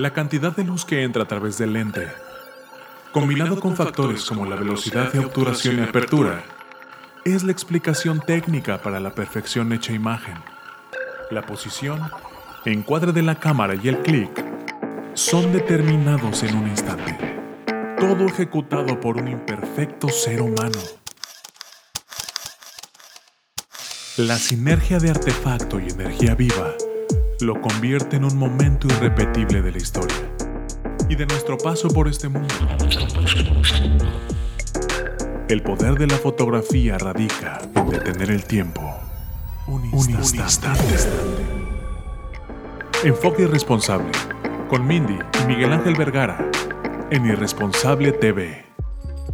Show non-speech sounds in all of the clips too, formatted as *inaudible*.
La cantidad de luz que entra a través del lente, combinado con factores como la velocidad de obturación y apertura, es la explicación técnica para la perfección hecha imagen. La posición, encuadre de la cámara y el clic son determinados en un instante. Todo ejecutado por un imperfecto ser humano. La sinergia de artefacto y energía viva lo convierte en un momento irrepetible de la historia y de nuestro paso por este mundo. El poder de la fotografía radica en detener el tiempo. Un instante. Enfoque irresponsable con Mindy y Miguel Ángel Vergara en Irresponsable TV.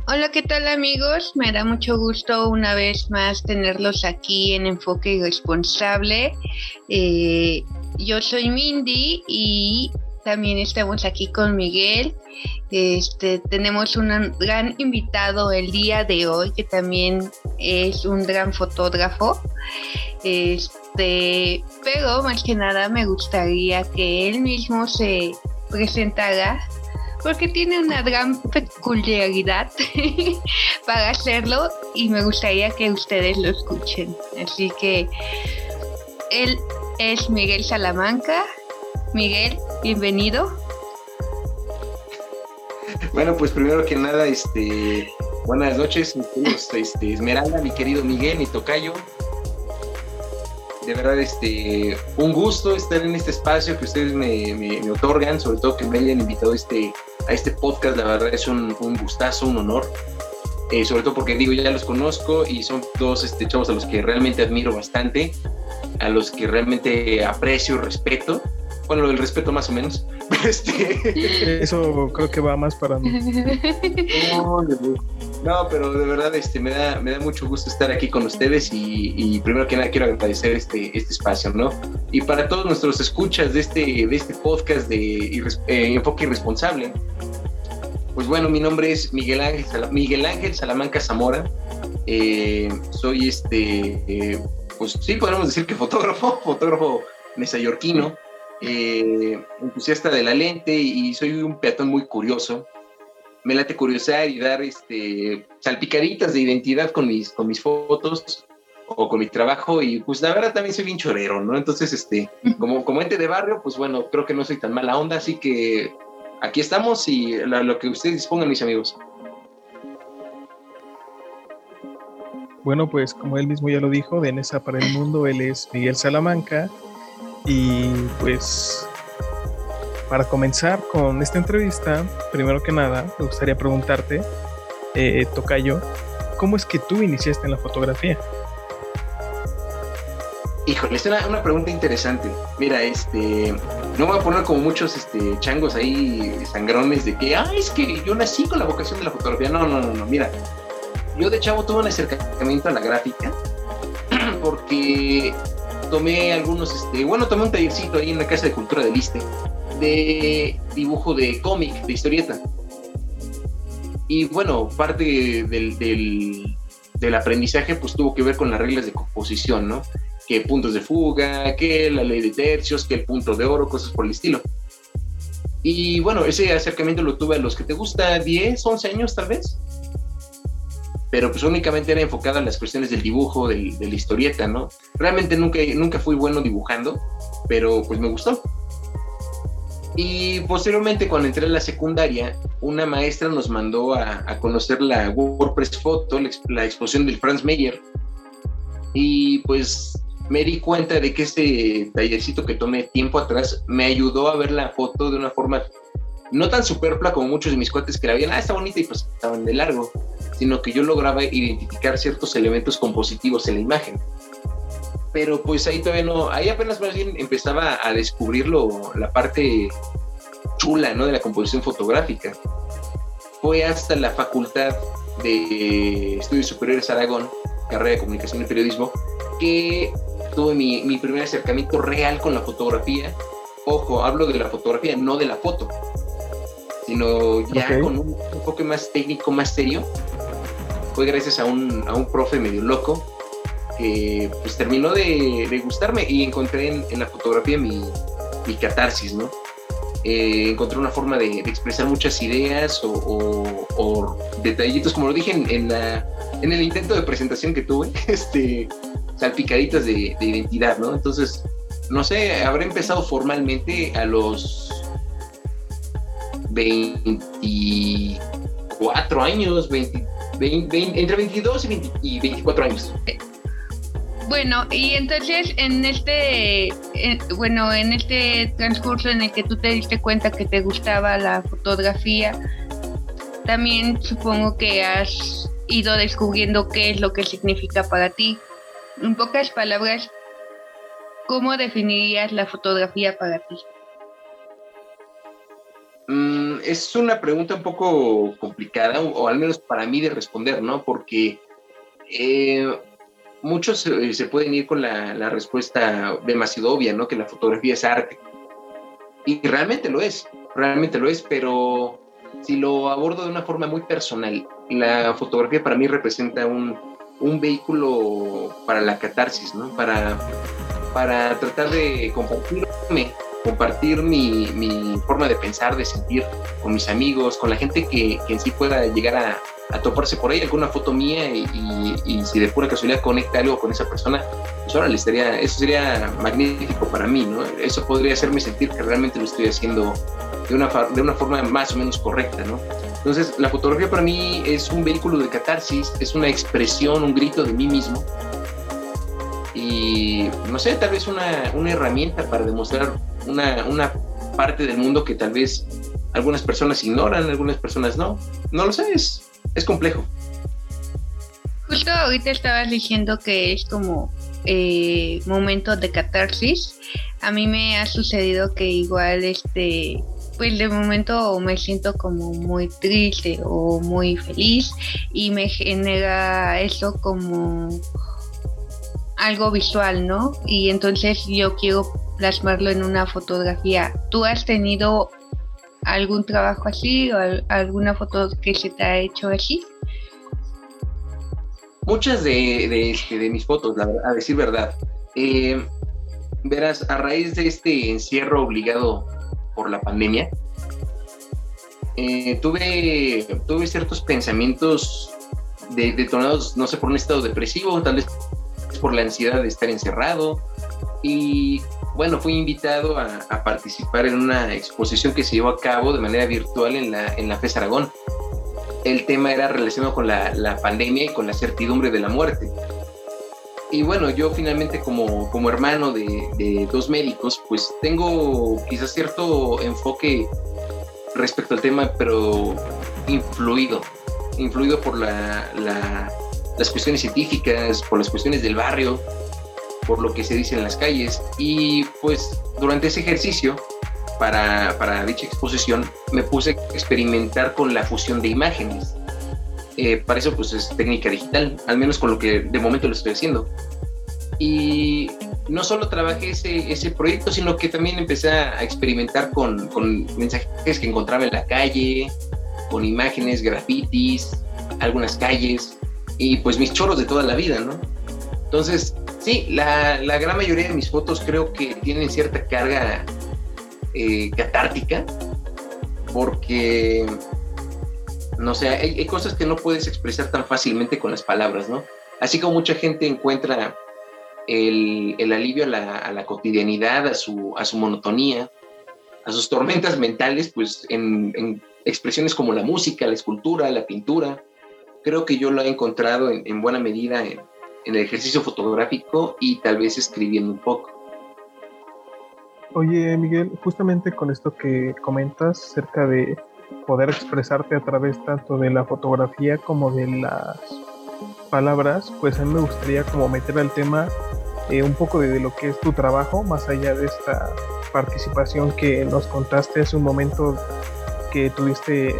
Hola, ¿qué tal amigos? Me da mucho gusto una vez más tenerlos aquí en Enfoque Irresponsable. Eh, yo soy Mindy y también estamos aquí con Miguel. Este, tenemos un gran invitado el día de hoy que también es un gran fotógrafo. Este, pero más que nada me gustaría que él mismo se presentara porque tiene una gran peculiaridad *laughs* para hacerlo y me gustaría que ustedes lo escuchen. Así que él es Miguel Salamanca. Miguel, bienvenido. Bueno, pues primero que nada, este, buenas noches, este, Esmeralda, mi querido Miguel, mi tocayo. De verdad, este, un gusto estar en este espacio que ustedes me, otorgan, sobre todo que me hayan invitado este, a este podcast, la verdad es un, gustazo, un honor. Eh, sobre todo porque digo, ya los conozco y son dos este, chavos a los que realmente admiro bastante a los que realmente aprecio y respeto. Bueno, lo del respeto más o menos. *laughs* Este... Eso creo que va más para mí. No, pero de verdad este, me, da, me da mucho gusto estar aquí con ustedes y, primero que nada quiero agradecer este, este espacio, ¿no? Y para todos nuestros escuchas de este, de este podcast de eh, Enfoque Irresponsable, pues bueno, mi nombre es Miguel Ángel, Miguel Ángel Salamanca Zamora. Eh, soy este, eh, pues sí, podemos decir que fotógrafo, *laughs* fotógrafo nesayorquino, eh, entusiasta de la lente y soy un peatón muy curioso. Me late curiosar y dar este, salpicaditas de identidad con mis, con mis fotos o con mi trabajo y pues la verdad también soy bien chorero, ¿no? Entonces, este, como, como ente de barrio, pues bueno, creo que no soy tan mala onda, así que aquí estamos y lo que ustedes dispongan, mis amigos. Bueno, pues como él mismo ya lo dijo, de Nesa para el Mundo, él es Miguel Salamanca. Y pues para comenzar con esta entrevista, primero que nada, me gustaría preguntarte, eh, Tocayo, ¿cómo es que tú iniciaste en la fotografía? Híjole, es una, pregunta interesante. Mira, este, no voy a poner como muchos este, changos ahí sangrones de que, ah, es que yo nací con la vocación de la fotografía. No, no, no, no. Mira, yo de chavo tuve un acercamiento a la gráfica *clears throat* porque tomé algunos, este, bueno, tomé un tallercito ahí en la Casa de Cultura del Liste de dibujo de cómic, de historieta. Y bueno, parte del, del, aprendizaje pues tuvo que ver con las reglas de composición, ¿no? Que puntos de fuga, que la ley de tercios, que el punto de oro, cosas por el estilo. Y bueno, ese acercamiento lo tuve a los que te gusta 10, 11 años tal vez pero pues únicamente era enfocada en las cuestiones del dibujo, del, de la historieta, ¿no? Realmente nunca, nunca fui bueno dibujando, pero pues me gustó. Y posteriormente cuando entré a la secundaria, una maestra nos mandó a, conocer la WordPress Photo, la, la, exposición del Franz Meyer. Y pues me di cuenta de que ese tallercito que tomé tiempo atrás me ayudó a ver la foto de una forma no tan superflua como muchos de mis cuates que la veían, ah, está bonita y pues estaban de largo sino que yo lograba identificar ciertos elementos compositivos en la imagen. Pero pues ahí todavía no, ahí apenas más bien empezaba a descubrirlo la parte chula, ¿no? De la composición fotográfica. Fue hasta la Facultad de Estudios Superiores Aragón, carrera de Comunicación y Periodismo, que tuve mi, mi primer acercamiento real con la fotografía. Ojo, hablo de la fotografía, no de la foto, sino ya con un enfoque más técnico, más serio, fue gracias a un, a un profe medio loco que pues terminó de, gustarme y encontré en, la fotografía mi, mi, catarsis, ¿no? eh, encontré una forma de, expresar muchas ideas o, detallitos, como lo dije en, en, el intento de presentación que tuve, *laughs* este, salpicaditas de, de identidad, ¿no? Entonces, no sé, habré empezado formalmente a los 24 años, 20, entre 22 y, 24 años. Bueno, y entonces en este, bueno, en este transcurso en el que tú te diste cuenta que te gustaba la fotografía, también supongo que has ido descubriendo qué es lo que significa para ti. En pocas palabras, ¿cómo definirías la fotografía para ti? Es una pregunta un poco complicada, o, al menos para mí de responder, ¿no? Porque eh, muchos se, pueden ir con la, respuesta demasiado obvia, ¿no? Que la fotografía es arte. Y realmente lo es, realmente lo es, pero si lo abordo de una forma muy personal, la fotografía para mí representa un, un vehículo para la catarsis, ¿no? Para, para tratar de compartirme compartir mi, forma de pensar, de sentir con mis amigos, con la gente que, en sí pueda llegar a, toparse por ahí alguna foto mía y, si de pura casualidad conecta algo con esa persona, pues ahora estaría, eso sería magnífico para mí, ¿no? Eso podría hacerme sentir que realmente lo estoy haciendo de una, de una forma más o menos correcta, ¿no? Entonces, la fotografía para mí es un vehículo de catarsis, es una expresión, un grito de mí mismo. Y no sé, tal vez una, una herramienta para demostrar una, una parte del mundo que tal vez algunas personas ignoran, algunas personas no. No lo sé, es, es complejo. Justo ahorita estabas diciendo que es como eh, momento de catarsis. A mí me ha sucedido que igual este pues de momento me siento como muy triste o muy feliz y me genera eso como algo visual, ¿no? Y entonces yo quiero plasmarlo en una fotografía. ¿Tú has tenido algún trabajo así o alguna foto que se te ha hecho así? Muchas de, este, de, mis fotos, a decir verdad. Eh, verás, a raíz de este encierro obligado por la pandemia, eh, tuve, tuve ciertos pensamientos detonados, no sé, por un estado depresivo, tal vez por la ansiedad de estar encerrado. Y bueno, fui invitado a, participar en una exposición que se llevó a cabo de manera virtual en la, en la FES Aragón. El tema era relacionado con la, la pandemia y con la certidumbre de la muerte. Y bueno, yo finalmente como, como hermano de, de, dos médicos, pues tengo quizás cierto enfoque respecto al tema, pero influido, influido por la, la, las cuestiones científicas, por las cuestiones del barrio, por lo que se dice en las calles. Y pues durante ese ejercicio, para, para dicha exposición, me puse a experimentar con la fusión de imágenes. Eh, para eso pues es técnica digital, al menos con lo que de momento lo estoy haciendo. Y no solo trabajé ese, ese proyecto, sino que también empecé a experimentar con, con mensajes que encontraba en la calle, con imágenes, grafitis, algunas calles y pues mis choros de toda la vida, ¿no? Entonces, Sí, la, gran mayoría de mis fotos creo que tienen cierta carga eh, catártica, porque, no sé, hay, cosas que no puedes expresar tan fácilmente con las palabras, ¿no? Así como mucha gente encuentra el, alivio a la, cotidianidad, a su, a su monotonía, a sus tormentas mentales, pues en, expresiones como la música, la escultura, la pintura. Creo que yo lo he encontrado en, en buena medida en, en el ejercicio fotográfico y tal vez escribiendo un poco. Oye, Miguel, justamente con esto que comentas acerca de poder expresarte a través tanto de la fotografía como de las palabras, pues a mí me gustaría como meter al tema eh, un poco de, lo que es tu trabajo, más allá de esta participación que nos contaste hace un momento que tuviste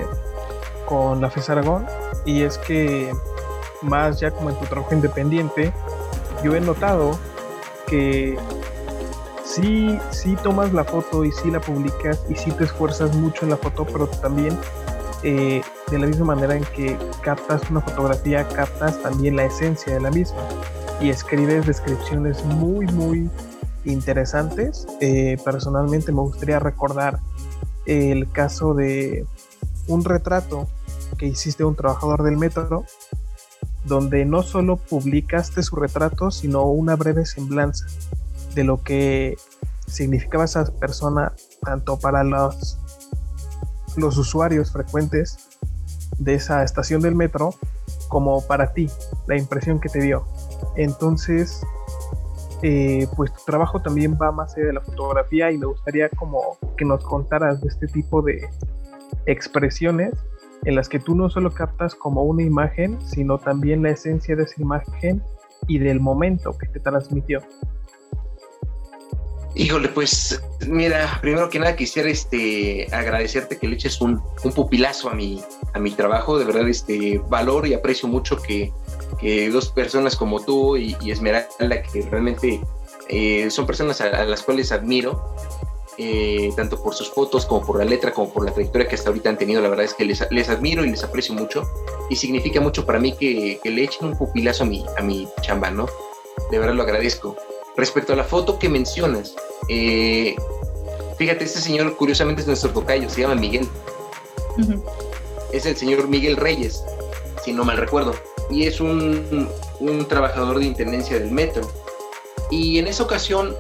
con la FES Aragón, y es que más ya como en tu trabajo independiente, yo he notado que sí, sí tomas la foto y sí la publicas y sí te esfuerzas mucho en la foto, pero también eh, de la misma manera en que captas una fotografía, captas también la esencia de la misma y escribes descripciones muy, muy interesantes. Eh, personalmente me gustaría recordar el caso de un retrato que hiciste un trabajador del metro, donde no solo publicaste su retrato, sino una breve semblanza de lo que significaba esa persona tanto para los, los usuarios frecuentes de esa estación del metro como para ti, la impresión que te dio. Entonces, eh, pues tu trabajo también va más allá de la fotografía y me gustaría como que nos contaras de este tipo de expresiones en las que tú no solo captas como una imagen, sino también la esencia de esa imagen y del momento que te transmitió. Híjole, pues mira, primero que nada quisiera este agradecerte que le eches un, pupilazo a mi, a mi trabajo. De verdad, este valor y aprecio mucho que, dos personas como tú y, Esmeralda, que realmente eh, son personas a, las cuales admiro, eh, tanto por sus fotos como por la letra, como por la trayectoria que hasta ahorita han tenido. La verdad es que les, les admiro y les aprecio mucho. Y significa mucho para mí que, le echen un pupilazo a mi, a mi chamba, ¿no? De verdad lo agradezco. Respecto a la foto que mencionas, eh, fíjate, este señor curiosamente es nuestro tocayo, se llama Miguel. Es el señor Miguel Reyes, si no mal recuerdo. Y es un, un trabajador de intendencia del metro. Y en esa ocasión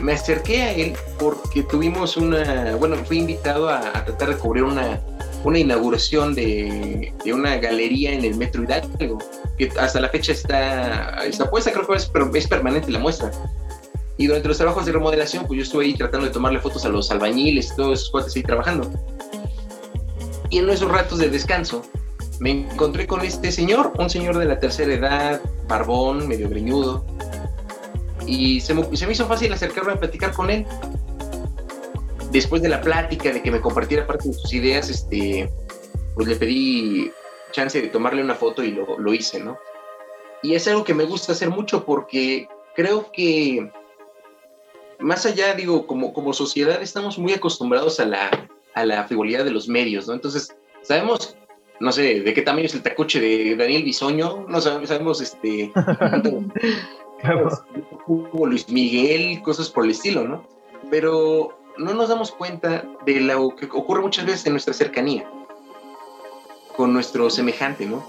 me acerqué a él porque tuvimos una, bueno, fui invitado a, tratar de cubrir una, una inauguración de, de, una galería en el Metro Hidalgo, que hasta la fecha está, está puesta, creo que es, es permanente la muestra. Y durante los trabajos de remodelación, pues yo estuve ahí tratando de tomarle fotos a los albañiles, todos esos cuates ahí trabajando. Y en esos ratos de descanso, me encontré con este señor, un señor de la tercera edad, barbón, medio greñudo, y se me, se me hizo fácil acercarme a platicar con él. Después de la plática, de que me compartiera parte de sus ideas, este, pues le pedí chance de tomarle una foto y lo, lo hice, ¿no? Y es algo que me gusta hacer mucho porque creo que más allá, digo, como, como sociedad estamos muy acostumbrados a la, a la frivolidad de los medios, ¿no? Entonces, sabemos, no sé, de qué tamaño es el tacuche de Daniel Bisoño, no sabemos, sabemos este, *laughs* Luis Miguel, cosas por el estilo, ¿no? Pero no nos damos cuenta de lo que ocurre muchas veces en nuestra cercanía con nuestro semejante, ¿no?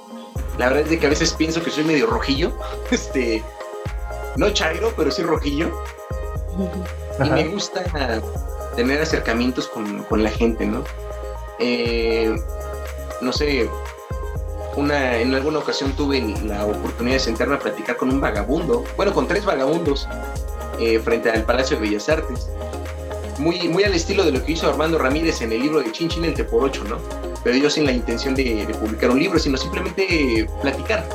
La verdad es que a veces pienso que soy medio rojillo, *laughs* este, no chairo, pero sí rojillo. Y me gusta tener acercamientos con, con la gente, ¿no? Eh, no sé, en alguna ocasión tuve la oportunidad de sentarme a platicar con un vagabundo, bueno, con tres vagabundos, eh, frente al Palacio de Bellas Artes. Muy, muy al estilo de lo que hizo Armando Ramírez en el libro de Chin Chin el por ocho, ¿no? Pero yo sin la intención de, publicar un libro, sino simplemente platicar.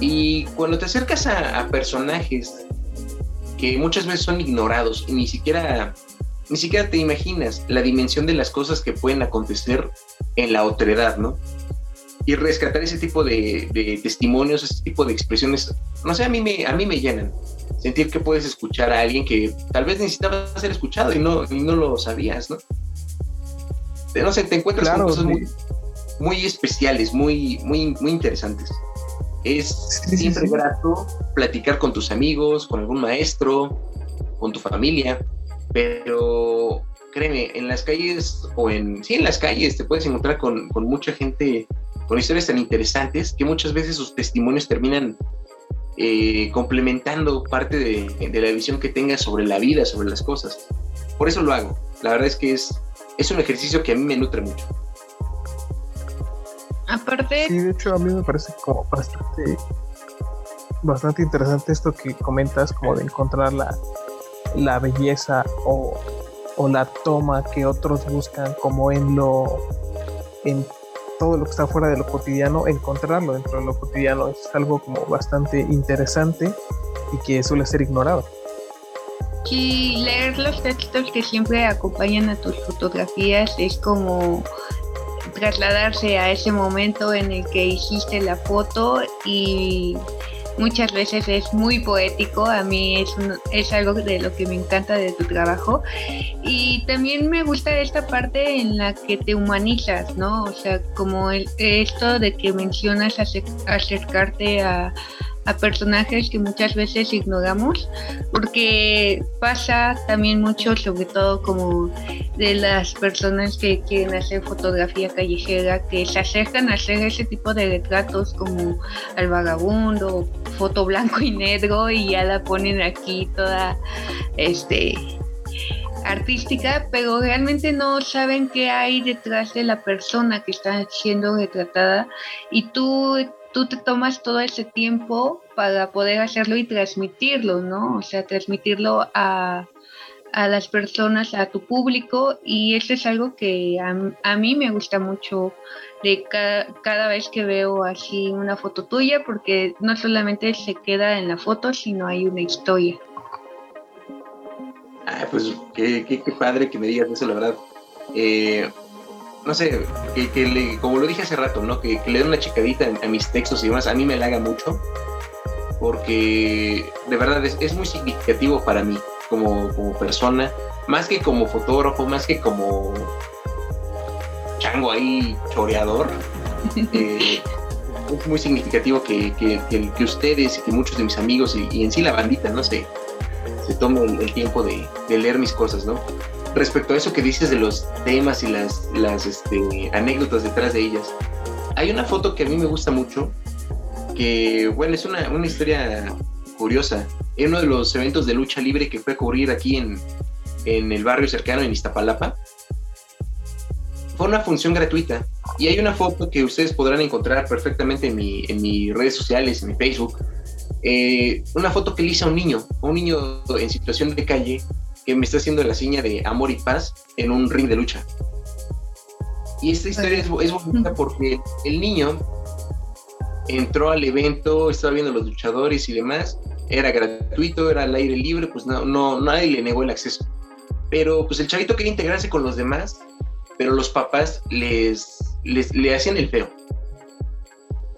Y cuando te acercas a, personajes que muchas veces son ignorados y ni siquiera ni siquiera te imaginas la dimensión de las cosas que pueden acontecer en la otredad, ¿no? Y rescatar ese tipo de, testimonios, ese tipo de expresiones, no sé, a mí, me, a mí me llenan. Sentir que puedes escuchar a alguien que tal vez necesitaba ser escuchado y no, no lo sabías, ¿no? No sé, te encuentras con cosas muy, especiales, muy, muy, muy interesantes. Es siempre grato platicar con tus amigos, con algún maestro, con tu familia, pero créeme, en las calles o en, sí, en las calles te puedes encontrar con, mucha gente con historias tan interesantes que muchas veces sus testimonios terminan eh, complementando parte de, la visión que tengas sobre la vida, sobre las cosas. Por eso lo hago. La verdad es que es, es un ejercicio que a mí me nutre mucho. Aparte. Sí, de hecho, a mí me parece como bastante, bastante interesante esto que comentas, como de encontrar la, la belleza o o la toma que otros buscan como en lo en todo lo que está fuera de lo cotidiano, encontrarlo dentro de lo cotidiano es algo como bastante interesante y que suele ser ignorado. Y leer los textos que siempre acompañan a tus fotografías es como trasladarse a ese momento en el que hiciste la foto y muchas veces es muy poético, a mí es, es algo de lo que me encanta de tu trabajo y también me gusta esta parte en la que te humanizas, ¿no? O sea, como el, esto de que mencionas acercarte a, a personajes que muchas veces ignoramos, porque pasa también mucho, sobre todo como de las personas que quieren hacer fotografía callejera, que se acercan a hacer ese tipo de retratos como al vagabundo, foto blanco y negro y ya la ponen aquí toda este artística, pero realmente no saben qué hay detrás de la persona que está siendo retratada. Y tú, tú te tomas todo ese tiempo para poder hacerlo y transmitirlo, ¿no? O sea, transmitirlo a, las personas, a tu público y eso es algo que a, mí me gusta mucho de cada, cada, vez que veo así una foto tuya porque no solamente se queda en la foto, sino hay una historia. Ah, pues qué, qué, padre que me digas eso, la verdad. Eh, no sé, que, le, como lo dije hace rato, ¿no? Que, le den una chicadita a, mis textos y demás, a mí me halaga mucho, porque de verdad es, muy significativo para mí como, como, persona, más que como fotógrafo, más que como chango ahí choreador. *laughs* Eh, es muy significativo que, que, ustedes y que muchos de mis amigos y, y en sí la bandita, no sé, se tome el, tiempo de, leer mis cosas, ¿no? Respecto a eso que dices de los temas y las, las este, anécdotas detrás de ellas, hay una foto que a mí me gusta mucho, que, bueno, es una, una historia curiosa. En uno de los eventos de lucha libre que fue a cubrir aquí en, en el barrio cercano, en Iztapalapa, fue una función gratuita. Y hay una foto que ustedes podrán encontrar perfectamente en, mi, en mis redes sociales, en mi Facebook, eh, una foto que le a un niño, a un niño en situación de calle que me está haciendo la seña de amor y paz en un ring de lucha. Y esta historia es, bonita porque el niño entró al evento, estaba viendo a los luchadores y demás, era gratuito, era al aire libre, pues no, no, nadie le negó el acceso. Pero pues el chavito quería integrarse con los demás, pero los papás les, les le hacían el feo.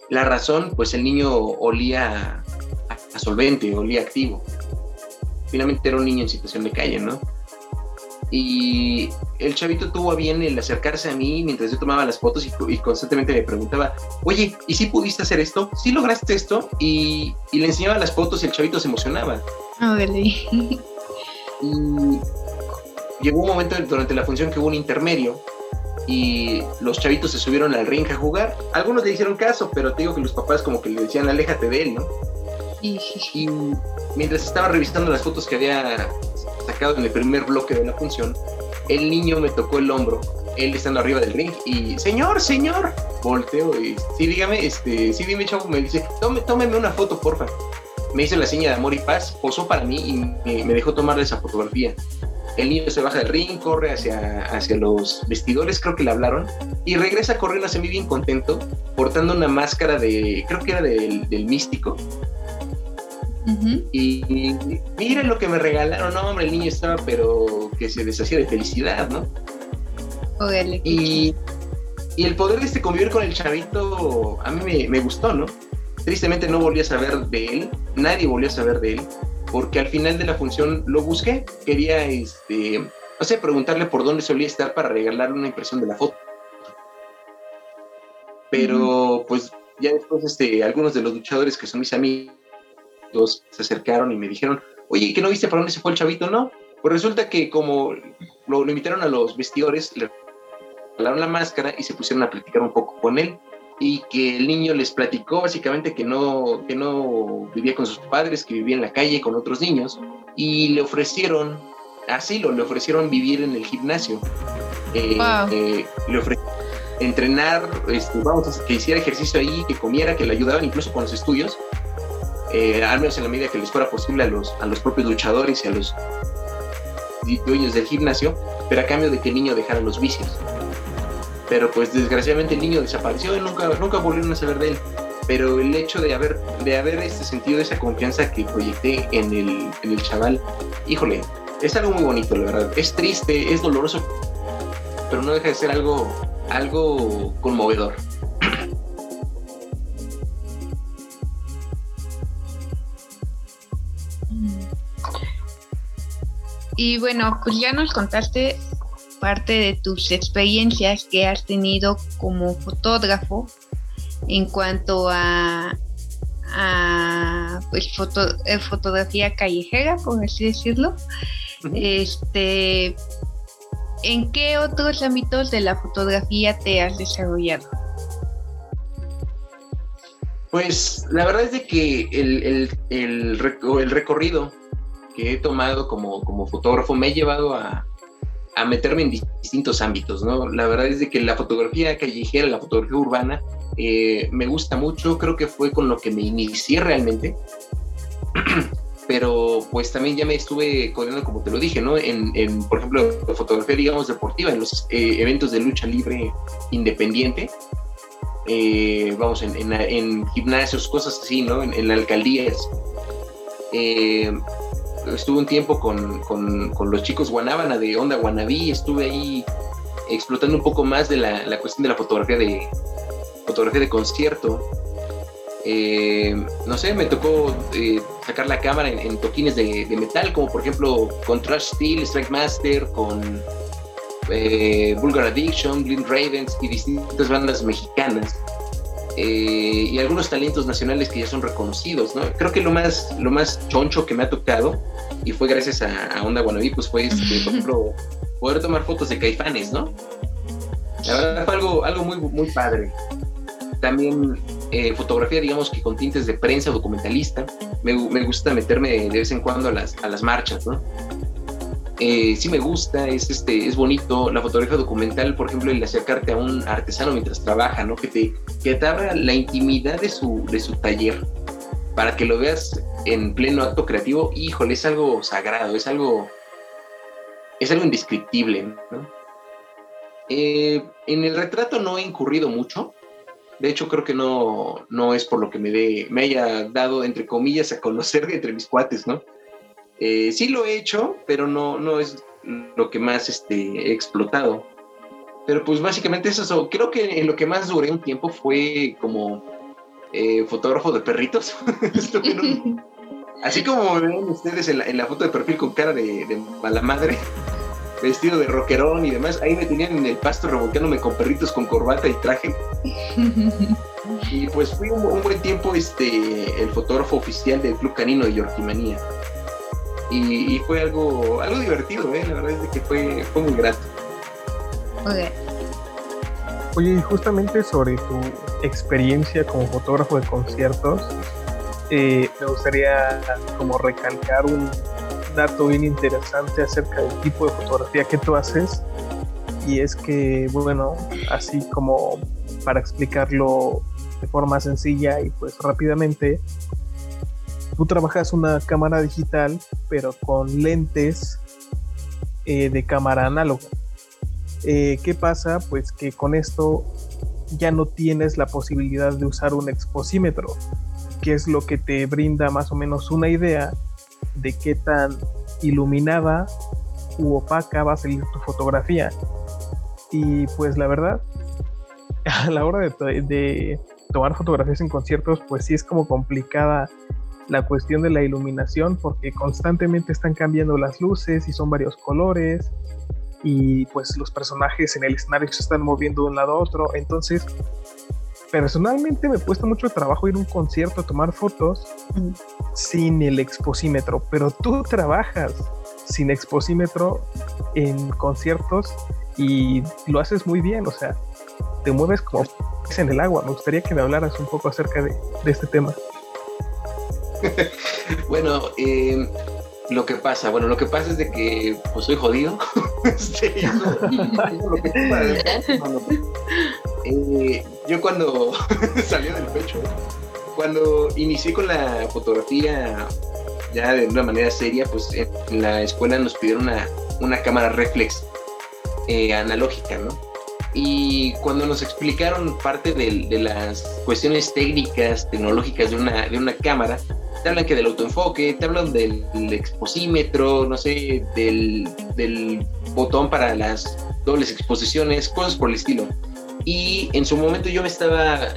La razón, pues el niño olía solvente, olía activo. Finalmente era un niño en situación de calle, ¿no? Y el chavito tuvo a bien el acercarse a mí mientras yo tomaba las fotos y, constantemente me preguntaba, oye, ¿y si pudiste hacer esto? ¿Sí lograste esto? Y, le enseñaba las fotos y el chavito se emocionaba. y llegó un momento durante la función que hubo un intermedio y los chavitos se subieron al ring a jugar. Algunos le hicieron caso, pero te digo que los papás como que le decían, aléjate de él, ¿no? Y mientras estaba revisando las fotos que había sacado en el primer bloque de la función, el niño me tocó el hombro, él estando arriba del ring, y señor, señor, volteo y sí, dígame, este, sí, dime, chavo, me dice, Tome, tómeme una foto, porfa. Me hizo la seña de amor y paz, posó para mí y me, dejó tomarle esa fotografía. El niño se baja del ring, corre hacia, hacia los vestidores, creo que le hablaron, y regresa corriendo hacia mí bien contento, portando una máscara de, creo que era del, del místico, y, miren lo que me regalaron, no, hombre, el niño estaba, pero que se deshacía de felicidad, ¿no? y, y, el poder de este convivir con el chavito, a mí me, gustó, ¿no? Tristemente no volví a saber de él, nadie volvió a saber de él, porque al final de la función lo busqué, quería, este, no sé, preguntarle por dónde solía estar para regalarle una impresión de la foto. Pero, pues, ya después, este, algunos de los luchadores que son mis amigos, se acercaron y me dijeron, oye, ¿qué no viste para dónde se fue el chavito? No, pues resulta que como lo, invitaron a los vestidores, le regalaron la máscara y se pusieron a platicar un poco con él y que el niño les platicó básicamente que no, que no vivía con sus padres, que vivía en la calle con otros niños y le ofrecieron asilo, le ofrecieron vivir en el gimnasio. Eh, eh, le ofrecieron entrenar, este, vamos, que hiciera ejercicio ahí, que comiera, que le ayudaban incluso con los estudios eh, al menos en la medida que les fuera posible a los, a los propios luchadores y a los dueños del gimnasio, pero a cambio de que el niño dejara los vicios. Pero pues desgraciadamente el niño desapareció y nunca, nunca volvieron a saber de él. Pero el hecho de haber, de haber este sentido, esa confianza que proyecté en el, en el chaval, híjole, es algo muy bonito, la verdad. Es triste, es doloroso, pero no deja de ser algo, algo conmovedor. Y bueno, pues ya nos contaste parte de tus experiencias que has tenido como fotógrafo en cuanto a, a pues foto, eh, fotografía callejera, por así decirlo. Este, ¿en qué otros ámbitos de la fotografía te has desarrollado? Pues la verdad es de que el, el, recorrido que he tomado como, como fotógrafo me ha llevado a, a meterme en distintos ámbitos, ¿no? La verdad es de que la fotografía callejera, la fotografía urbana, eh, me gusta mucho, creo que fue con lo que me inicié realmente, *clears throat* pero pues también ya me estuve corriendo, como te lo dije, ¿no? En, por ejemplo, fotografía, digamos, deportiva, en los eh, eventos de lucha libre independiente, eh, vamos, en, gimnasios, cosas así, ¿no? En, alcaldías. Estuve un tiempo con, los chicos Guanábana de Onda Guanabí, estuve ahí explotando un poco más de la, cuestión de la fotografía de fotografía de concierto. Eh, no sé, me tocó eh, sacar la cámara en, toquines de, metal, como por ejemplo con Trash Steel, Strike Master, con eh, Vulgar Addiction, Blind Ravens y distintas bandas mexicanas. Eh, y algunos talentos nacionales que ya son reconocidos, ¿no? Creo que lo más, lo más choncho que me ha tocado, y fue gracias a, Onda Guanabí, pues fue, este, por ejemplo, poder tomar fotos de caifanes, ¿no? La verdad fue algo, algo muy, muy padre. También eh, fotografía, digamos que con tintes de prensa documentalista. Me, me, gusta meterme de vez en cuando a las, a las marchas, ¿no? Eh, sí me gusta, es, este, es bonito. La fotografía documental, por ejemplo, el acercarte a un artesano mientras trabaja, ¿no? Que te, que te abra la intimidad de su, de su taller para que lo veas en pleno acto creativo. Híjole, es algo sagrado, es algo, es algo indescriptible, eh, en el retrato no he incurrido mucho. De hecho, creo que no, no es por lo que me, de, me haya dado, entre comillas, a conocer entre mis cuates, ¿no? Eh, sí lo he hecho, pero no, no es lo que más este, he explotado. Pero pues básicamente eso, creo que en lo que más duré un tiempo fue como eh, fotógrafo de perritos. *laughs* así como ven ustedes en la, foto de perfil con cara de, mala madre, *laughs* vestido de rockerón y demás, ahí me tenían en el pasto revolcándome con perritos con corbata y traje. *laughs* y pues fui un, buen tiempo este, el fotógrafo oficial del Club Canino de Yorkimanía y, fue algo, algo divertido, ¿eh? la verdad es que fue, fue muy grato. Oye, justamente sobre tu experiencia como fotógrafo de conciertos, eh, me gustaría como recalcar un dato bien interesante acerca del tipo de fotografía que tú haces. Y es que, bueno, así como para explicarlo de forma sencilla y pues rápidamente, tú trabajas una cámara digital, pero con lentes eh, de cámara análoga. Eh, ¿Qué pasa? Pues que con esto ya no tienes la posibilidad de usar un exposímetro, que es lo que te brinda más o menos una idea de qué tan iluminada u opaca va a salir tu fotografía. Y pues la verdad, *laughs* a la hora de, de tomar fotografías en conciertos, pues sí es como complicada la cuestión de la iluminación porque constantemente están cambiando las luces y son varios colores y pues los personajes en el escenario se están moviendo de un lado a otro. Entonces, personalmente me cuesta mucho trabajo ir a un concierto a tomar fotos sin el exposímetro, pero tú trabajas sin exposímetro en conciertos y lo haces muy bien, o sea, te mueves como en el agua. Me gustaría que me hablaras un poco acerca de, de este tema. *laughs* bueno, eh, lo que pasa, bueno, lo que pasa es de que pues soy jodido. yo cuando *laughs* salió del pecho, cuando inicié con la fotografía ya de una manera seria, pues en la escuela nos pidieron una, cámara reflex eh, analógica, ¿no? Y cuando nos explicaron parte de, de, las cuestiones técnicas, tecnológicas de una, de una cámara, te hablan que del autoenfoque, te hablan del, exposímetro, no sé, del, botón para las dobles exposiciones, cosas por el estilo. Y en su momento yo me estaba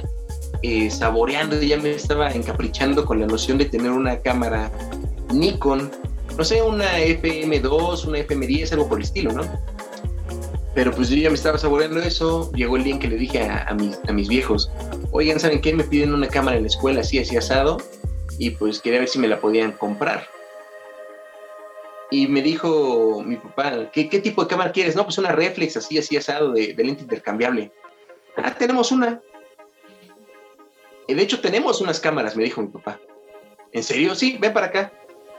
eh, saboreando, ya me estaba encaprichando con la noción de tener una cámara Nikon, no sé, una FM2, una FM10, algo por el estilo, ¿no? Pero pues yo ya me estaba saboreando eso, llegó el día en que le dije a, mis, a mis viejos, oigan, ¿saben qué? Me piden una cámara en la escuela así, así asado, y pues quería ver si me la podían comprar. Y me dijo mi papá, ¿qué, qué tipo de cámara quieres? No, pues una reflex así, así asado de, de lente intercambiable. Ah, tenemos una. De hecho, tenemos unas cámaras, me dijo mi papá. ¿En serio? Sí, ven para acá.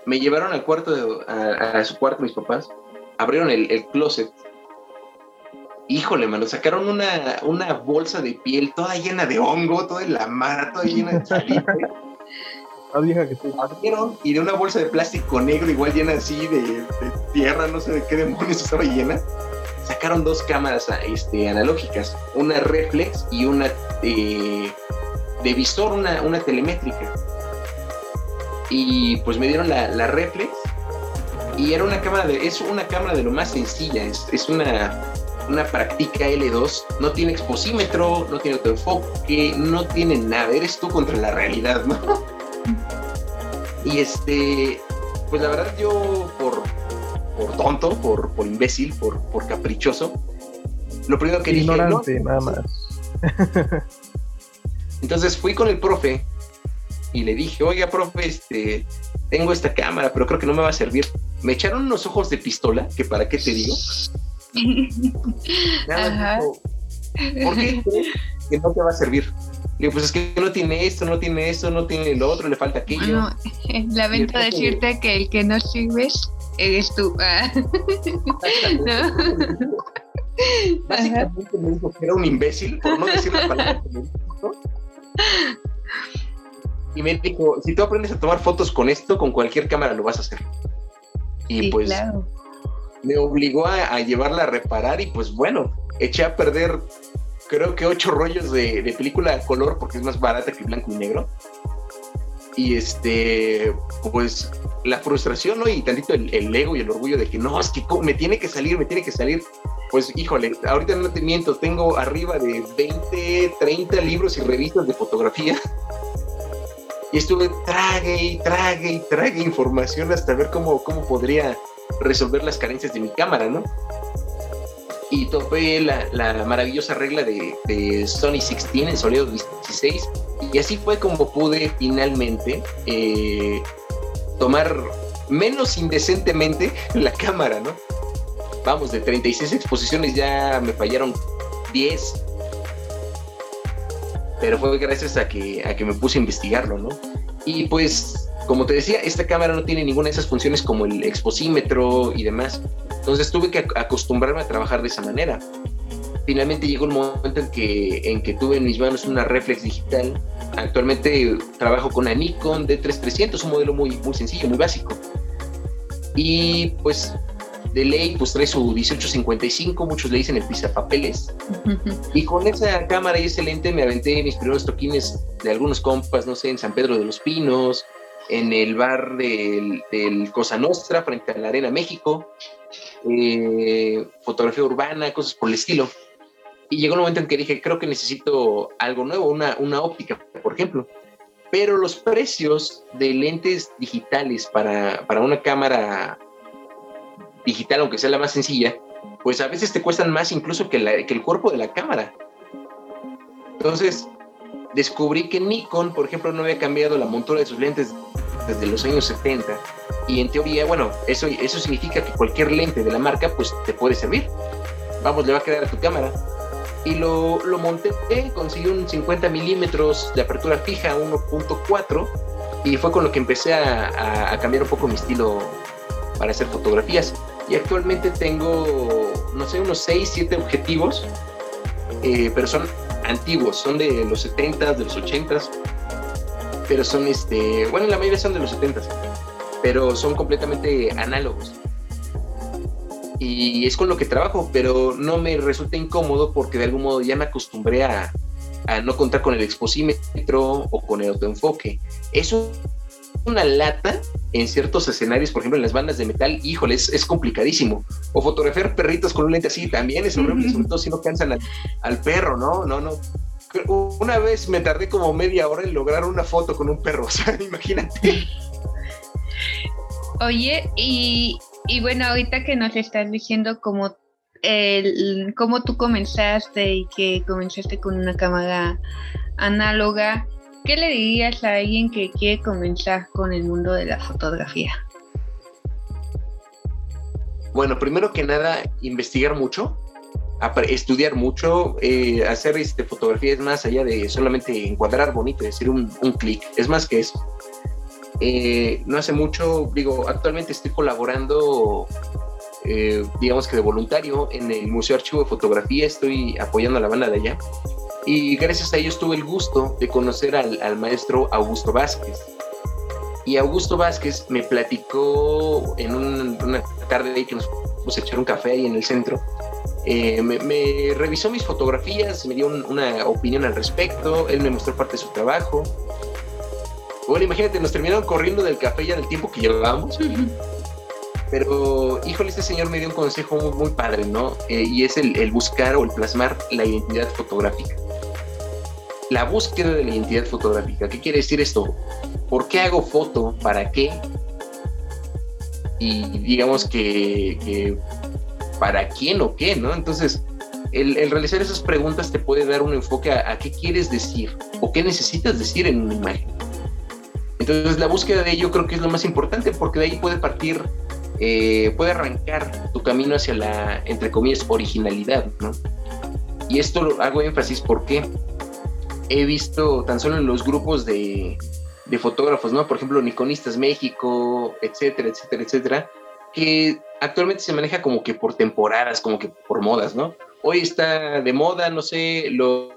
Me llevaron al cuarto, a, su cuarto mis papás. Abrieron el, closet. Híjole, mano, sacaron una, una bolsa de piel toda llena de hongo, toda en la mara, toda llena de *laughs* salitre. Abrieron y de una bolsa de plástico negro, igual llena así de, tierra, no sé de qué demonios estaba llena. Sacaron dos cámaras este, analógicas, una reflex y una eh, de visor, una, una telemétrica y pues me dieron la, la reflex y era una cámara de, es una cámara de lo más sencilla, es, es una, una práctica L2, no tiene exposímetro, no tiene autoenfoque, no tiene nada, eres tú contra la realidad, ¿no? Y este, pues la verdad yo por, por tonto, por, por imbécil, por, por caprichoso, lo primero que dije... ¿no? nada más. *laughs* Entonces fui con el profe y le dije, oiga, profe, este, tengo esta cámara, pero creo que no me va a servir. Me echaron unos ojos de pistola, que para qué te digo. *laughs* ¿Por qué que no te va a servir? Le digo, pues es que no tiene esto, no tiene esto, no tiene lo otro, le falta aquello. lamento *laughs* decirte que el que no sirves eres tú. *laughs* Ah. Básicamente *laughs* me dijo que era un imbécil, por no decir la palabra que me dijo y me dijo, si tú aprendes a tomar fotos con esto, con cualquier cámara lo vas a hacer. Y pues me obligó a, llevarla a reparar y pues bueno, eché a perder creo que ocho rollos de, película a color porque es más barata que blanco y negro. Y este, pues la frustración, ¿no? Y tantito el, el, ego y el orgullo de que no, es que me tiene que salir, me tiene que salir. Pues híjole, ahorita no te miento, tengo arriba de 20, 30 libros y revistas de fotografía y estuve trague y trague y trague información hasta ver cómo, cómo podría resolver las carencias de mi cámara, ¿no? Y topé la, la maravillosa regla de, Sony 16 en sonido 16 y así fue como pude finalmente eh, tomar menos indecentemente *laughs* la cámara, ¿no? Vamos, de 36 exposiciones ya me fallaron 10 pero fue gracias a que, a que me puse a investigarlo, ¿no? Y pues, como te decía, esta cámara no tiene ninguna de esas funciones como el exposímetro y demás. Entonces tuve que acostumbrarme a trabajar de esa manera. Finalmente llegó un momento en que, en que tuve en mis manos una reflex digital. Actualmente trabajo con una Nikon D3300, un modelo muy, muy sencillo, muy básico. Y pues de ley, pues trae su 1855, muchos le dicen el pizapapeles. y con esa cámara y ese lente me aventé mis primeros toquines de algunos compas, no sé, en San Pedro de los Pinos, en el bar del, Cosa Nostra, frente a la Arena México, eh, fotografía urbana, cosas por el estilo. Y llegó un momento en que dije, creo que necesito algo nuevo, una, una óptica, por ejemplo. Pero los precios de lentes digitales para, para una cámara digital, aunque sea la más sencilla, pues a veces te cuestan más incluso que, el cuerpo de la cámara. Entonces, descubrí que Nikon, por ejemplo, no había cambiado la montura de sus lentes desde los años 70. Y en teoría, bueno, eso, eso significa que cualquier lente de la marca, pues te puede servir. Vamos, le va a quedar a tu cámara. Y lo, lo monté, conseguí un 50 milímetros de apertura fija, 1.4, y fue con lo que empecé a, a cambiar un poco mi estilo para hacer fotografías y actualmente tengo, no sé, unos 6, 7 objetivos, eh, pero son antiguos, son de los 70, de los 80, pero son, este, bueno, la mayoría son de los 70, pero son completamente análogos. Y es con lo que trabajo, pero no me resulta incómodo porque de algún modo ya me acostumbré a, a no contar con el exposímetro o con el autoenfoque. Eso una lata en ciertos escenarios, por ejemplo en las bandas de metal, híjole, es, complicadísimo. O fotografiar perritos con un lente así también es horrible, sobre todo si no cansan al, perro, ¿no? No, no. Una vez me tardé como media hora en lograr una foto con un perro, *laughs* o sea, imagínate. Oye, y, y bueno, ahorita que nos estás diciendo cómo, el, cómo tú comenzaste y que comenzaste con una cámara análoga, ¿qué le dirías a alguien que quiere comenzar con el mundo de la fotografía? Bueno, primero que nada, investigar mucho, estudiar mucho, eh, hacer este, fotografía es más allá de solamente encuadrar bonito, decir un, clic, es más que eso. Eh, no hace mucho, digo, actualmente estoy colaborando, eh, digamos que de voluntario, en el Museo Archivo de Fotografía, estoy apoyando a la banda de allá. Y gracias a ellos tuve el gusto de conocer al, maestro Augusto Vázquez. Y Augusto Vázquez me platicó en una tarde ahí que nos fuimos a echar un café ahí en el centro. Eh, me, revisó mis fotografías, me dio una opinión al respecto, él me mostró parte de su trabajo bueno, imagínate, nos terminaron corriendo del café ya en el tiempo que llevábamos. Pero, híjole, este señor me dio un consejo muy, padre, ¿no? Eh, y es el, buscar o el plasmar la identidad fotográfica. La búsqueda de la identidad fotográfica. ¿Qué quiere decir esto? ¿Por qué hago foto? ¿Para qué? Y digamos que, ¿para quién o qué, no? Entonces, el, realizar esas preguntas te puede dar un enfoque a, qué quieres decir o qué necesitas decir en una imagen. Entonces la búsqueda de ello creo que es lo más importante porque de ahí puede partir, eh, puede arrancar tu camino hacia la, entre comillas, originalidad, ¿no? Y esto lo hago énfasis porque he visto tan solo en los grupos de, de fotógrafos, ¿no? Por ejemplo, Nikonistas México, etcétera, etcétera, etcétera, que actualmente se maneja como que por temporadas, como que por modas, ¿no? Hoy está de moda, no sé, los,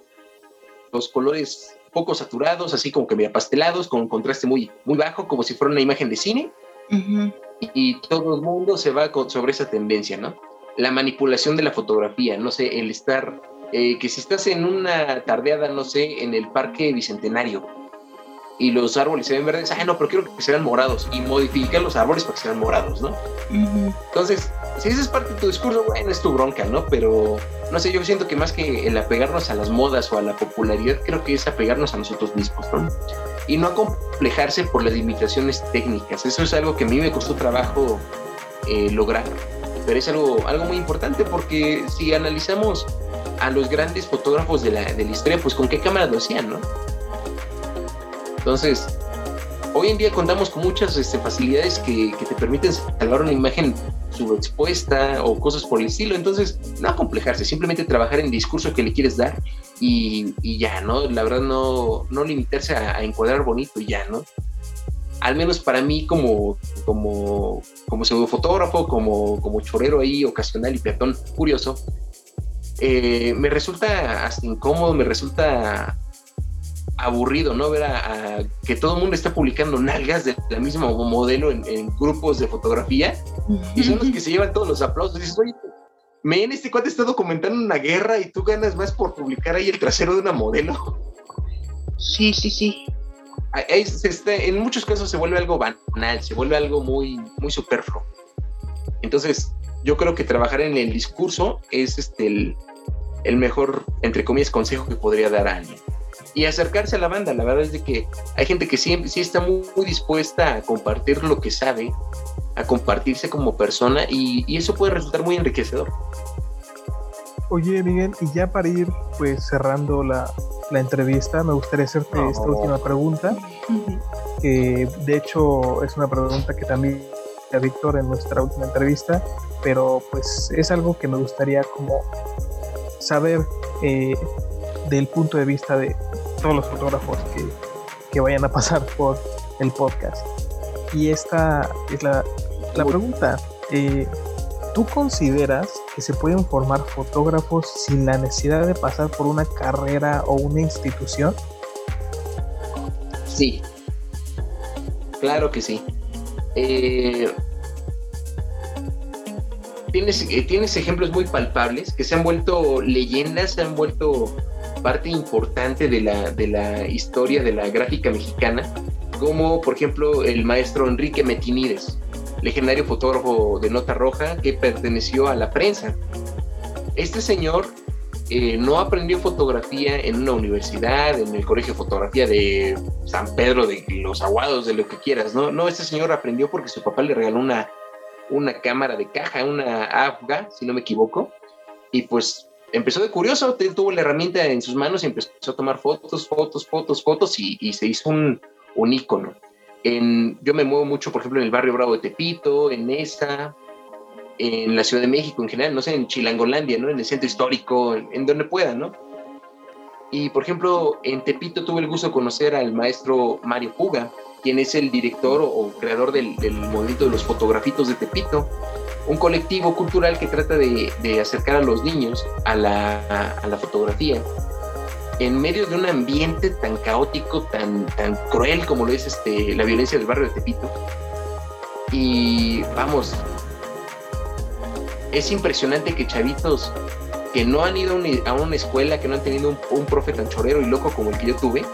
los colores poco saturados, así como que medio pastelados, con un contraste muy, muy bajo, como si fuera una imagen de cine. y, todo el mundo se va sobre esa tendencia, ¿no? La manipulación de la fotografía, no sé, el estar, eh, que si estás en una tardeada, no sé, en el Parque Bicentenario, y los árboles se ven verdes, ah, no, pero quiero que sean morados y modificar los árboles para que sean morados, ¿no? Entonces, si esa es parte de tu discurso, bueno, es tu bronca, ¿no? Pero, no sé, yo siento que más que el apegarnos a las modas o a la popularidad, creo que es apegarnos a nosotros mismos, ¿no? Y no acomplejarse por las limitaciones técnicas. Eso es algo que a mí me costó trabajo eh, lograr. Pero es algo, algo muy importante porque si analizamos a los grandes fotógrafos de la, de la historia, pues con qué cámara lo hacían, ¿no? Entonces, hoy en día contamos con muchas este, facilidades que, te permiten salvar una imagen subexpuesta o cosas por el estilo. Entonces, no acomplejarse, simplemente trabajar en el discurso que le quieres dar y, ya, ¿no? La verdad, no, no limitarse a, encuadrar bonito y ya, ¿no? Al menos para mí, como, como, como pseudofotógrafo, como, como chorero ahí ocasional y peatón curioso, eh, me resulta hasta incómodo, me resulta aburrido, ¿no? Ver a, que todo el mundo está publicando nalgas de la misma modelo en, grupos de fotografía y son los que se llevan todos los aplausos. Y dices, oye, en este cuate está documentando una guerra y tú ganas más por publicar ahí el trasero de una modelo. Sí, sí, sí. En muchos casos se vuelve algo banal, se vuelve algo muy, muy superfluo. Entonces, yo creo que trabajar en el discurso es este el, el mejor, entre comillas, consejo que podría dar a alguien y acercarse a la banda. La verdad es de que hay gente que sí, sí está muy, dispuesta a compartir lo que sabe, a compartirse como persona y, eso puede resultar muy enriquecedor. Oye, Miguel, y ya para ir pues cerrando la, entrevista, me gustaría hacerte esta última pregunta, que de hecho es una pregunta que también a Víctor en nuestra última entrevista, pero pues es algo que me gustaría como saber eh, del punto de vista de todos los fotógrafos que, vayan a pasar por el podcast. Y esta es la, pregunta. Eh, ¿Tú consideras que se pueden formar fotógrafos sin la necesidad de pasar por una carrera o una institución? Sí, claro que sí. Eh, tienes, eh, tienes ejemplos muy palpables que se han vuelto leyendas, se han vuelto parte importante de la, de la historia de la gráfica mexicana, como por ejemplo el maestro Enrique Metinides, legendario fotógrafo de nota roja que perteneció a la prensa. Este señor eh, no aprendió fotografía en una universidad, en el colegio de fotografía de San Pedro de los Aguados, de lo que quieras, ¿no? No, este señor aprendió porque su papá le regaló una, una cámara de caja, una AFGA, si no me equivoco, y pues empezó de curioso, tuvo la herramienta en sus manos y empezó a tomar fotos, fotos, fotos, fotos y, se hizo un, un ícono. En, yo me muevo mucho, por ejemplo, en el barrio Bravo de Tepito, en esa, en la Ciudad de México en general, no sé, en Chilangolandia, ¿no? En el centro histórico, en, donde pueda, ¿no? Y, por ejemplo, en Tepito tuve el gusto de conocer al maestro Mario Puga, quien es el director o, creador del, del, movimiento de los fotografitos de Tepito, un colectivo cultural que trata de, de acercar a los niños a la, a la fotografía en medio de un ambiente tan caótico, tan, tan cruel como lo es este, la violencia del barrio de Tepito. Y vamos, es impresionante que chavitos que no han ido a una escuela, que no han tenido un, un, profe tan chorero y loco como el que yo tuve,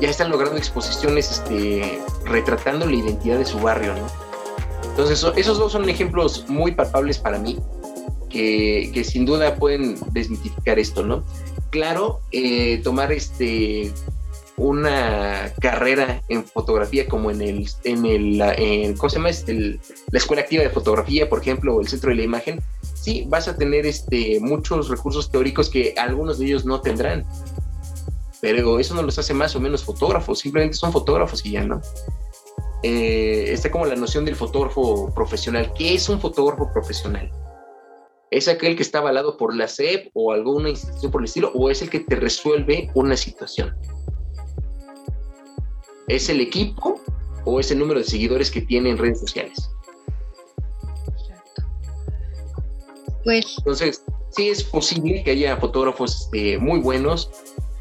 ya están logrando exposiciones este, retratando la identidad de su barrio, ¿no? Entonces, esos dos son ejemplos muy palpables para mí, que, que sin duda pueden desmitificar esto, ¿no? Claro, eh, tomar este una carrera en fotografía como en el, en el, ¿cómo se llama? Este, la escuela activa de fotografía, por ejemplo, o el centro de la imagen, sí, vas a tener este, muchos recursos teóricos que algunos de ellos no tendrán. Pero eso no los hace más o menos fotógrafos, simplemente son fotógrafos y ya, ¿no? Eh, está como la noción del fotógrafo profesional. ¿Qué es un fotógrafo profesional? ¿Es aquel que está avalado por la SEP o alguna institución por el estilo? ¿O es el que te resuelve una situación? ¿Es el equipo o es el número de seguidores que tiene en redes sociales? Pues. Entonces, sí es posible que haya fotógrafos este, muy buenos,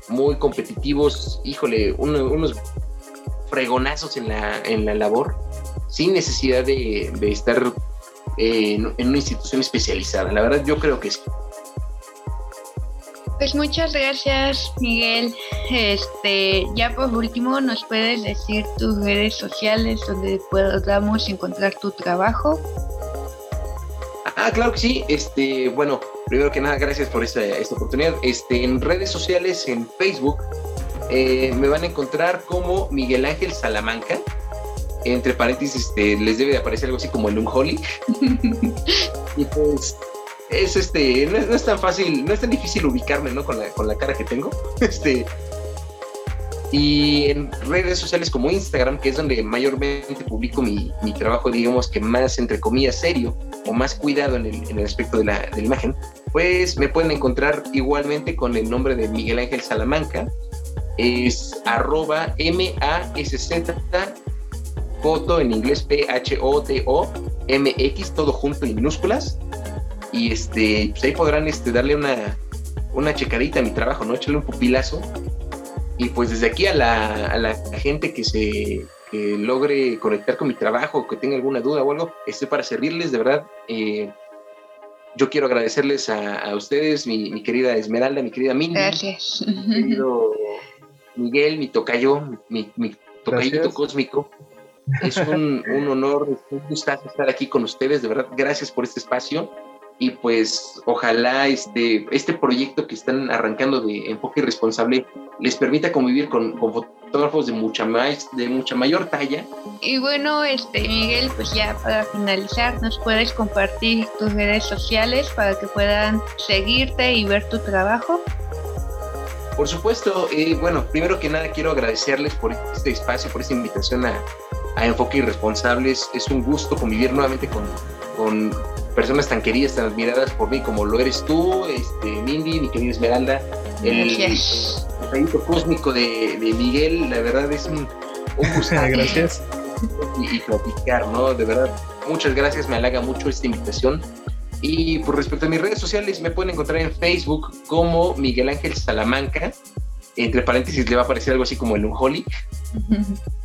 muy competitivos, híjole, unos fregonazos en la, en la labor, sin necesidad de, de estar en, una institución especializada. La verdad, yo creo que sí. Pues muchas gracias, Miguel. Este, ya por último, ¿nos puedes decir tus redes sociales donde podamos encontrar tu trabajo? Ah, claro que sí. Este, bueno, primero que nada, gracias por esta, esta oportunidad. Este, en redes sociales, en Facebook, eh, me van a encontrar como Miguel Ángel Salamanca entre paréntesis este, les debe de aparecer algo así como el Unholy. *laughs* y pues es este, no es, tan fácil, no es tan difícil ubicarme, ¿no? Con la, con la cara que tengo. *laughs* Este, y en redes sociales como Instagram, que es donde mayormente publico mi, mi trabajo, digamos que más, entre comillas, serio o más cuidado en el, en el aspecto de la, de la, imagen, pues me pueden encontrar igualmente con el nombre de Miguel Ángel Salamanca. Es arroba M-A-S-Z foto en inglés P-H-O-T-O-M-X, todo junto en minúsculas. Y este, pues ahí podrán este, darle una, una checadita a mi trabajo, ¿no? Echarle un pupilazo. Y pues desde aquí a la, a la gente que se que logre conectar con mi trabajo, que tenga alguna duda o algo, estoy para servirles, de verdad. Eh, yo quiero agradecerles a, ustedes, mi, querida Esmeralda, mi querida Mindy. Gracias. Mi querido *laughs* Miguel, mi tocayo, mi, mi tocayito cósmico. Es un, honor, un gustazo estar aquí con ustedes, de verdad, gracias por este espacio y pues ojalá este, este proyecto que están arrancando de enfoque responsable les permita convivir con, fotógrafos de mucha más, de mucha mayor talla. Y bueno, este Miguel, pues ya para finalizar, nos puedes compartir tus redes sociales para que puedan seguirte y ver tu trabajo. Por supuesto, eh, bueno, primero que nada quiero agradecerles por este espacio, por esta invitación a, a Enfoque Irresponsables. Es un gusto convivir nuevamente con, con personas tan queridas, tan admiradas por mí como lo eres tú, este, Mindy, mi querida Esmeralda, el proyecto cósmico de, de, Miguel, la verdad es un, un *laughs* gusto. gracias. Y, y, platicar, ¿no? De verdad, muchas gracias, me halaga mucho esta invitación. Y por respecto a mis redes sociales, me pueden encontrar en Facebook como Miguel Ángel Salamanca. Entre paréntesis le va a aparecer algo así como el Unholy. *laughs*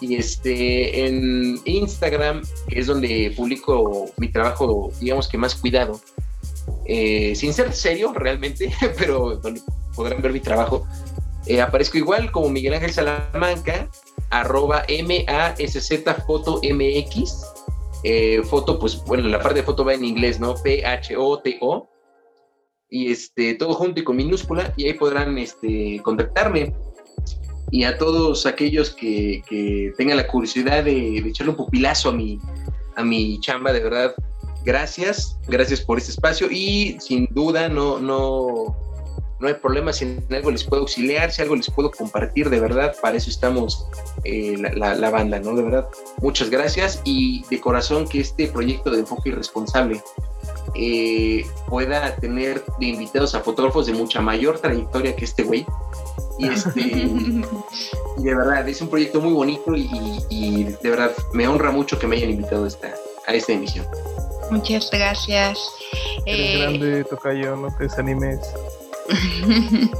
Y este, en Instagram, que es donde publico mi trabajo, digamos que más cuidado, eh, sin ser serio realmente, *laughs* pero donde podrán ver mi trabajo, eh, aparezco igual como Miguel Ángel Salamanca, arroba M-A-S-Z foto MX. Eh, foto, pues bueno, la parte de foto va en inglés, ¿no? P-H-O-T-O. Y este, todo junto y con minúscula, y ahí podrán este, contactarme y a todos aquellos que, que tengan la curiosidad de, echarle un pupilazo a mi, a mi chamba, de verdad, gracias, gracias por este espacio y sin duda no, no, no hay problema si en algo les puedo auxiliar, si algo les puedo compartir, de verdad, para eso estamos eh, la, banda, ¿no? De verdad, muchas gracias y de corazón que este proyecto de enfoque irresponsable eh, pueda tener de invitados a fotógrafos de mucha mayor trayectoria que este güey. Y, este, *laughs* de verdad, es un proyecto muy bonito y, de verdad me honra mucho que me hayan invitado a esta, a esta emisión. Muchas gracias. Eres eh, grande, Tocayo, no te desanimes. *laughs*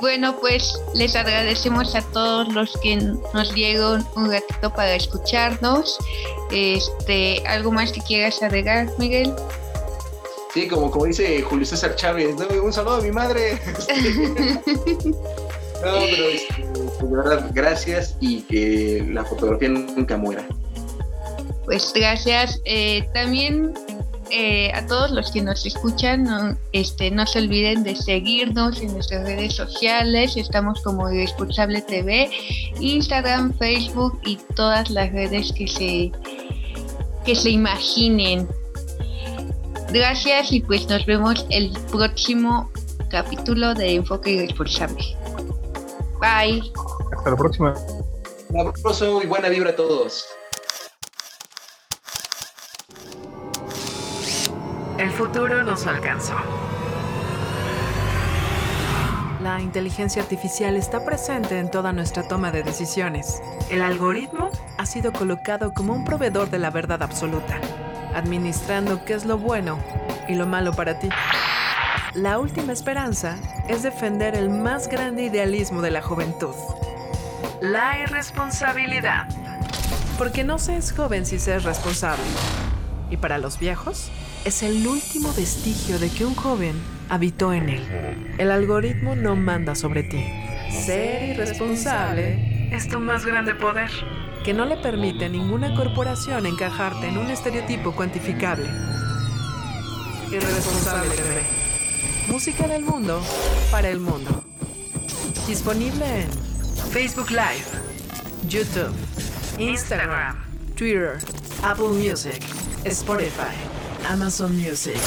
bueno, pues les agradecemos a todos los que nos dieron un ratito para escucharnos. Este, ¿algo más que quieras agregar, Miguel? Sí, como, como dice Julio César Chávez, un saludo a mi madre. *laughs* no, pero este, pues, de verdad, gracias y que la fotografía nunca muera. Pues gracias. Eh, también eh, a todos los que nos escuchan, no, este, no se olviden de seguirnos en nuestras redes sociales. Estamos como Irresponsable TV, Instagram, Facebook y todas las redes que se, que se imaginen. Gracias y pues nos vemos el próximo capítulo de Enfoque Irresponsable. Bye. Hasta la próxima. Un abrazo y buena vibra a todos. El futuro nos alcanzó. La inteligencia artificial está presente en toda nuestra toma de decisiones. El algoritmo ha sido colocado como un proveedor de la verdad absoluta, administrando qué es lo bueno y lo malo para ti. La última esperanza es defender el más grande idealismo de la juventud. La irresponsabilidad. Porque no se es joven si se es responsable. Y para los viejos, es el último vestigio de que un joven habitó en él. El algoritmo no manda sobre ti. Ser irresponsable es tu más grande poder, que no le permite a ninguna corporación encajarte en un estereotipo cuantificable. Irresponsable. Música del mundo para el mundo. Disponible en Facebook Live, YouTube, Instagram, Twitter, Apple Music, Spotify. Amazon Music.